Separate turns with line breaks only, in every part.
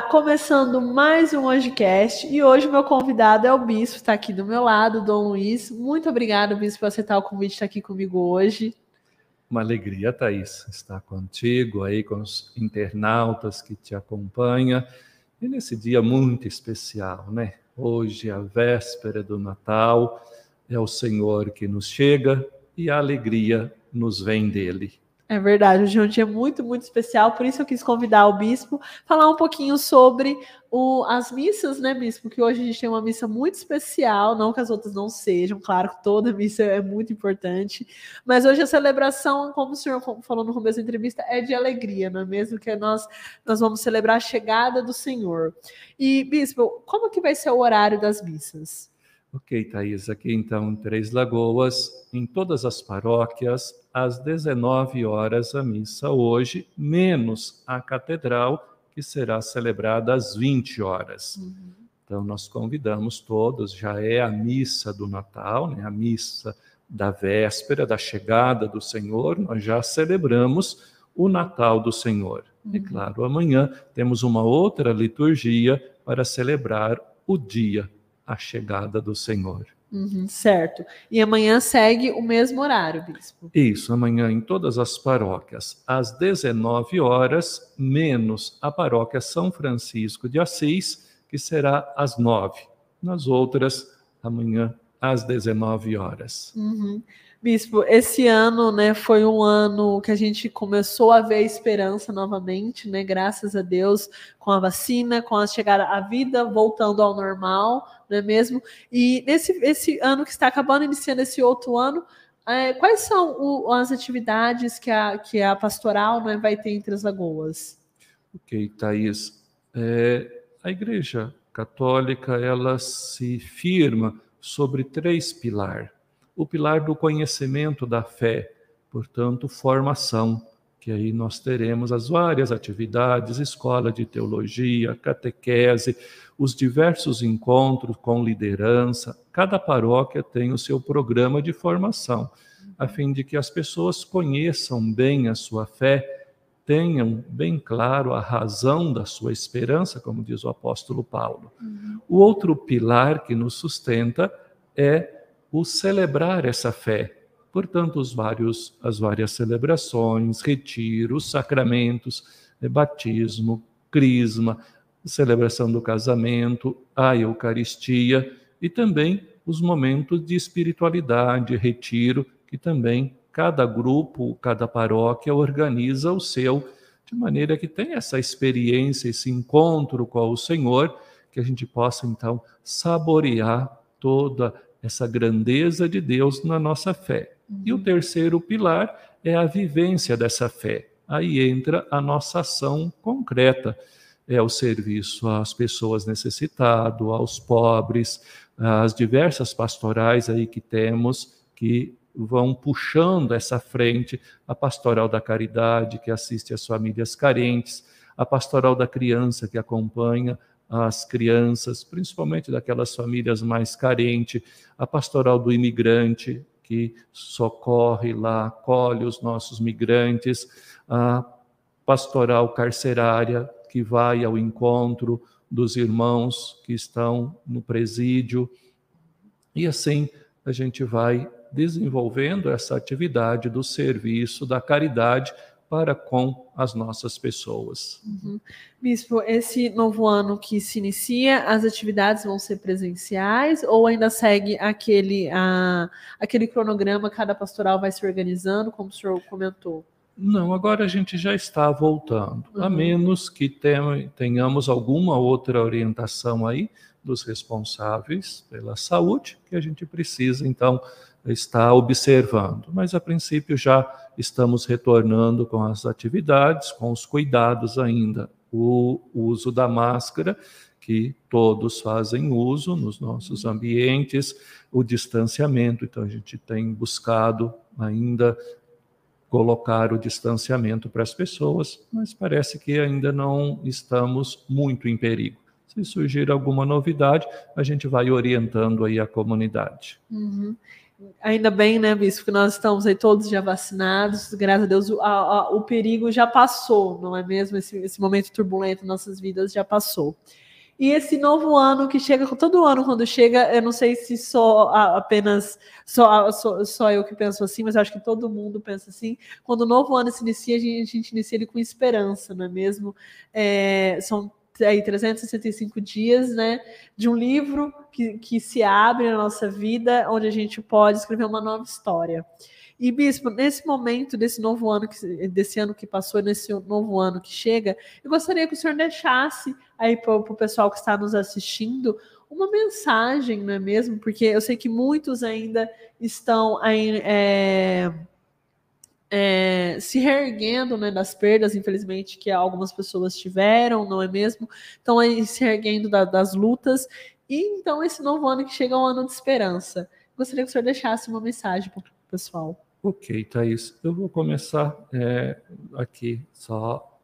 Começando mais um Angecast e hoje meu convidado é o Bispo, está aqui do meu lado, Dom Luiz. Muito obrigado, Bispo, por aceitar o convite de estar aqui comigo hoje.
Uma alegria, Thaís, estar contigo aí, com os internautas que te acompanham. E nesse dia muito especial, né? Hoje, a véspera do Natal, é o Senhor que nos chega e a alegria nos vem dele.
É verdade, hoje é um dia muito, muito especial, por isso eu quis convidar o bispo, falar um pouquinho sobre o, as missas, né, bispo? Que hoje a gente tem uma missa muito especial, não que as outras não sejam, claro que toda missa é muito importante, mas hoje a celebração, como o senhor falou no começo da entrevista, é de alegria, não é mesmo? Que nós, nós vamos celebrar a chegada do Senhor. E, bispo, como que vai ser o horário das missas?
Ok, Thaís, aqui então em Três Lagoas, em todas as paróquias, às 19 horas a missa hoje, menos a catedral, que será celebrada às 20 horas. Uhum. Então, nós convidamos todos, já é a missa do Natal, né, a missa da véspera, da chegada do Senhor, nós já celebramos o Natal do Senhor. Uhum. E claro, amanhã temos uma outra liturgia para celebrar o dia a chegada do Senhor.
Uhum, certo. E amanhã segue o mesmo horário, bispo?
Isso, amanhã em todas as paróquias, às 19 horas, menos a paróquia São Francisco de Assis, que será às 9. Nas outras, amanhã às 19 horas.
Uhum. Bispo, esse ano, né, foi um ano que a gente começou a ver esperança novamente, né, graças a Deus, com a vacina, com a chegada à vida voltando ao normal, não é mesmo? E nesse esse ano que está acabando, iniciando esse outro ano, é, quais são o, as atividades que a, que a pastoral né, vai ter entre as lagoas?
Ok, Thaís. É, a Igreja Católica, ela se firma sobre três pilares o pilar do conhecimento da fé, portanto, formação, que aí nós teremos as várias atividades, escola de teologia, catequese, os diversos encontros com liderança. Cada paróquia tem o seu programa de formação, a fim de que as pessoas conheçam bem a sua fé, tenham bem claro a razão da sua esperança, como diz o apóstolo Paulo. Uhum. O outro pilar que nos sustenta é o celebrar essa fé. Portanto, os vários, as várias celebrações, retiros, sacramentos, eh, batismo, crisma, celebração do casamento, a Eucaristia e também os momentos de espiritualidade, retiro, que também cada grupo, cada paróquia organiza o seu, de maneira que tenha essa experiência, esse encontro com o Senhor, que a gente possa então saborear toda essa grandeza de Deus na nossa fé. E o uhum. terceiro pilar é a vivência dessa fé. Aí entra a nossa ação concreta, é o serviço às pessoas necessitadas, aos pobres, as diversas pastorais aí que temos que vão puxando essa frente, a pastoral da caridade que assiste às famílias carentes, a pastoral da criança que acompanha as crianças, principalmente daquelas famílias mais carentes, a pastoral do imigrante, que socorre lá, acolhe os nossos migrantes, a pastoral carcerária, que vai ao encontro dos irmãos que estão no presídio. E assim a gente vai desenvolvendo essa atividade do serviço, da caridade, para com as nossas pessoas.
Uhum. Bispo, esse novo ano que se inicia, as atividades vão ser presenciais ou ainda segue aquele, a, aquele cronograma, cada pastoral vai se organizando, como o senhor comentou?
Não, agora a gente já está voltando, uhum. a menos que tenhamos alguma outra orientação aí dos responsáveis pela saúde, que a gente precisa, então, estar observando. Mas, a princípio, já estamos retornando com as atividades, com os cuidados ainda. O uso da máscara, que todos fazem uso nos nossos ambientes, o distanciamento, então a gente tem buscado ainda colocar o distanciamento para as pessoas, mas parece que ainda não estamos muito em perigo. Se surgir alguma novidade, a gente vai orientando aí a comunidade.
Uhum. Ainda bem, né, Bispo, que nós estamos aí todos já vacinados, graças a Deus, o, a, a, o perigo já passou, não é mesmo? Esse, esse momento turbulento em nossas vidas já passou. E esse novo ano que chega, todo ano quando chega, eu não sei se só apenas só, só, só eu que penso assim, mas acho que todo mundo pensa assim. Quando o novo ano se inicia, a gente, a gente inicia ele com esperança, não é mesmo? É, são aí 365 dias, né, de um livro que, que se abre na nossa vida, onde a gente pode escrever uma nova história. E, Bispo, nesse momento desse novo ano, que, desse ano que passou, nesse novo ano que chega, eu gostaria que o senhor deixasse aí para o pessoal que está nos assistindo uma mensagem, não é mesmo? Porque eu sei que muitos ainda estão aí, é, é, se reerguendo né, das perdas, infelizmente, que algumas pessoas tiveram, não é mesmo? Estão aí se reerguendo da, das lutas. E então, esse novo ano que chega é um ano de esperança. Gostaria que o senhor deixasse uma mensagem para o pessoal.
Ok, Thaís. Eu vou começar é, aqui, só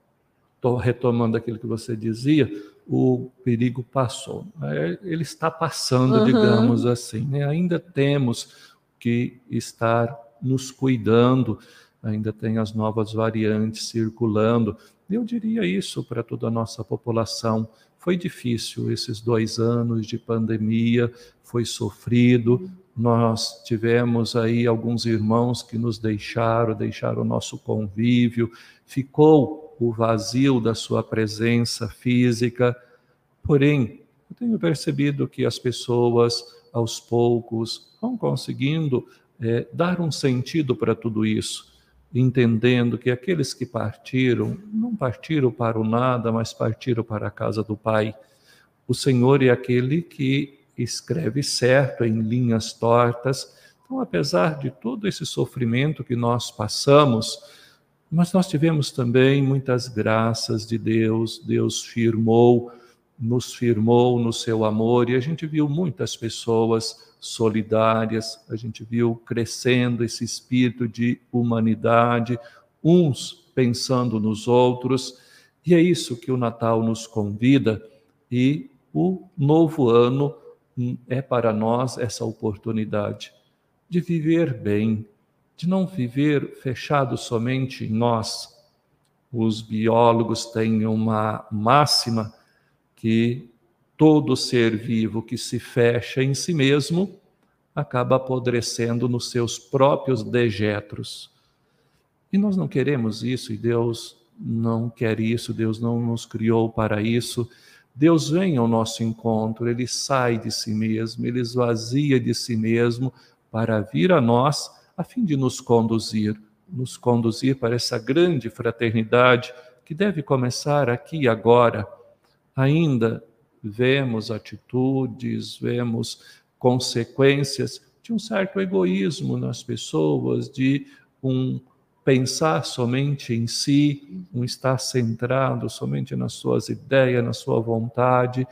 estou retomando aquilo que você dizia. O perigo passou. É, ele está passando, uhum. digamos assim. Né? Ainda temos que estar nos cuidando ainda tem as novas variantes circulando. Eu diria isso para toda a nossa população. Foi difícil esses dois anos de pandemia, foi sofrido. Nós tivemos aí alguns irmãos que nos deixaram, deixaram o nosso convívio, ficou o vazio da sua presença física. Porém, eu tenho percebido que as pessoas, aos poucos, vão conseguindo é, dar um sentido para tudo isso entendendo que aqueles que partiram não partiram para o nada, mas partiram para a casa do Pai. O Senhor é aquele que escreve certo em linhas tortas. Então, apesar de todo esse sofrimento que nós passamos, mas nós tivemos também muitas graças de Deus. Deus firmou, nos firmou no seu amor e a gente viu muitas pessoas solidárias, a gente viu crescendo esse espírito de humanidade, uns pensando nos outros, e é isso que o Natal nos convida, e o novo ano é para nós essa oportunidade de viver bem, de não viver fechado somente em nós. Os biólogos têm uma máxima que todo ser vivo que se fecha em si mesmo acaba apodrecendo nos seus próprios dejetos. E nós não queremos isso, e Deus não quer isso, Deus não nos criou para isso. Deus vem ao nosso encontro, ele sai de si mesmo, ele esvazia de si mesmo para vir a nós a fim de nos conduzir, nos conduzir para essa grande fraternidade que deve começar aqui e agora. Ainda vemos atitudes, vemos consequências de um certo egoísmo nas pessoas, de um pensar somente em si, um estar centrado somente nas suas ideias, na sua vontade.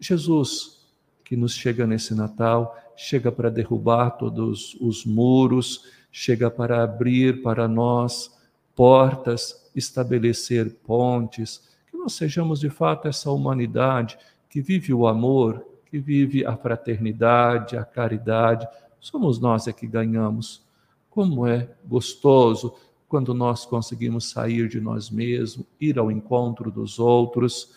Jesus, que nos chega nesse Natal, chega para derrubar todos os muros, chega para abrir para nós portas, estabelecer pontes, nós sejamos de fato essa humanidade que vive o amor, que vive a fraternidade, a caridade. Somos nós é que ganhamos. Como é gostoso quando nós conseguimos sair de nós mesmos, ir ao encontro dos outros.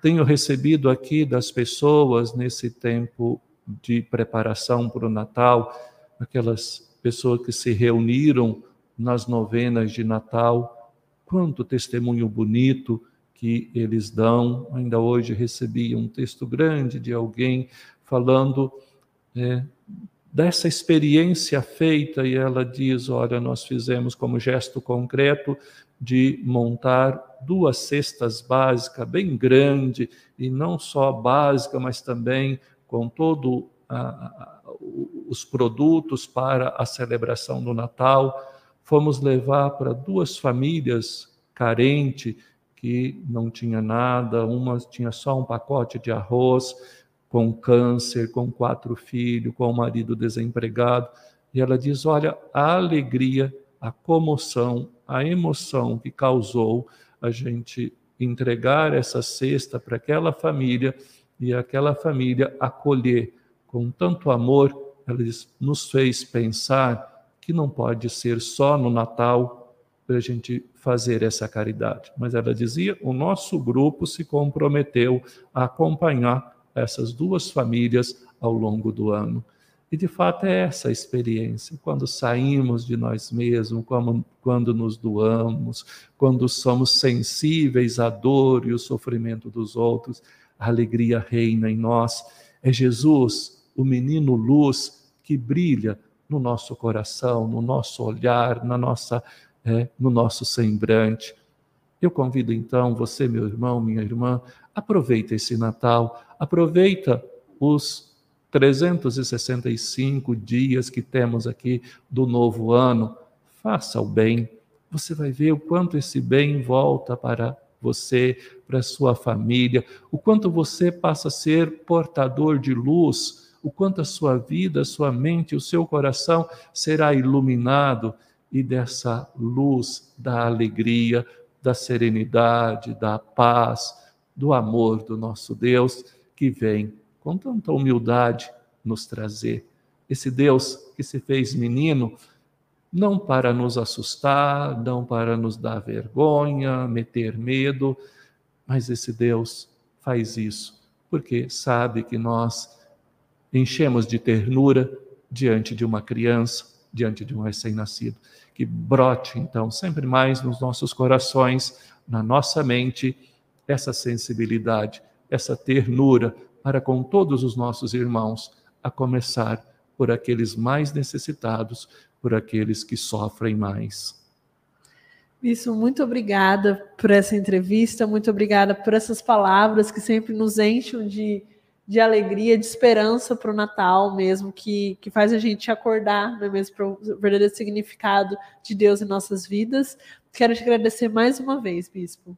Tenho recebido aqui das pessoas nesse tempo de preparação para o Natal, aquelas pessoas que se reuniram nas novenas de Natal. Quanto testemunho bonito que eles dão. Ainda hoje recebi um texto grande de alguém falando é, dessa experiência feita, e ela diz: Olha, nós fizemos como gesto concreto de montar duas cestas básicas, bem grande, e não só básica, mas também com todo a, a, os produtos para a celebração do Natal. Fomos levar para duas famílias carentes que não tinha nada, uma tinha só um pacote de arroz, com câncer, com quatro filhos, com o marido desempregado. E ela diz: Olha, a alegria, a comoção, a emoção que causou a gente entregar essa cesta para aquela família e aquela família acolher com tanto amor ela diz, nos fez pensar que não pode ser só no Natal para a gente fazer essa caridade. Mas ela dizia, o nosso grupo se comprometeu a acompanhar essas duas famílias ao longo do ano. E de fato é essa a experiência, quando saímos de nós mesmos, quando, quando nos doamos, quando somos sensíveis à dor e o sofrimento dos outros, a alegria reina em nós. É Jesus, o menino luz, que brilha no nosso coração, no nosso olhar, na nossa, é, no nosso semblante. Eu convido então você, meu irmão, minha irmã, aproveita esse Natal, aproveita os 365 dias que temos aqui do novo ano, faça o bem. Você vai ver o quanto esse bem volta para você, para sua família, o quanto você passa a ser portador de luz, o quanto a sua vida, a sua mente, o seu coração será iluminado e dessa luz da alegria, da serenidade, da paz, do amor do nosso Deus que vem com tanta humildade nos trazer. Esse Deus que se fez menino, não para nos assustar, não para nos dar vergonha, meter medo, mas esse Deus faz isso porque sabe que nós enchemos de ternura diante de uma criança, diante de um recém-nascido. Que brote, então, sempre mais nos nossos corações, na nossa mente, essa sensibilidade, essa ternura para com todos os nossos irmãos, a começar por aqueles mais necessitados, por aqueles que sofrem mais.
Isso, muito obrigada por essa entrevista, muito obrigada por essas palavras que sempre nos enchem de, de alegria, de esperança para o Natal mesmo, que, que faz a gente acordar é mesmo, para o verdadeiro significado de Deus em nossas vidas. Quero te agradecer mais uma vez, Bispo.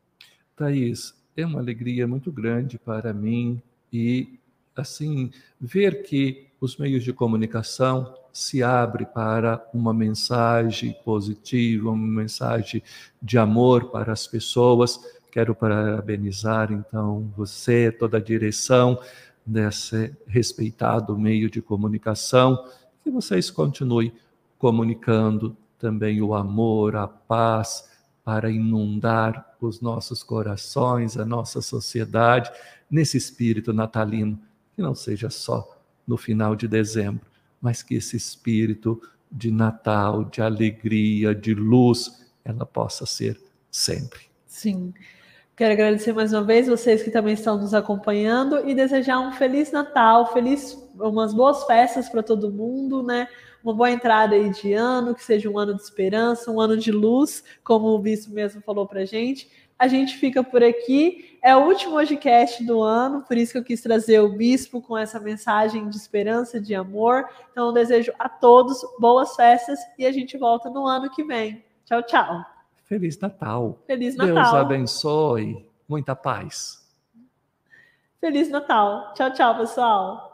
Thaís, é uma alegria muito grande para mim e assim ver que os meios de comunicação se abrem para uma mensagem positiva, uma mensagem de amor para as pessoas. Quero parabenizar então você, toda a direção desse respeitado meio de comunicação, que vocês continuem comunicando também o amor, a paz, para inundar os nossos corações, a nossa sociedade, nesse espírito natalino, que não seja só no final de dezembro, mas que esse espírito de Natal, de alegria, de luz, ela possa ser sempre.
Sim. Quero agradecer mais uma vez vocês que também estão nos acompanhando e desejar um feliz Natal, feliz, umas boas festas para todo mundo, né? Uma boa entrada aí de ano, que seja um ano de esperança, um ano de luz, como o bispo mesmo falou para gente a gente fica por aqui. É o último podcast do ano, por isso que eu quis trazer o bispo com essa mensagem de esperança, de amor. Então, desejo a todos boas festas e a gente volta no ano que vem. Tchau, tchau.
Feliz Natal.
Feliz Natal.
Deus abençoe. Muita paz.
Feliz Natal. Tchau, tchau, pessoal.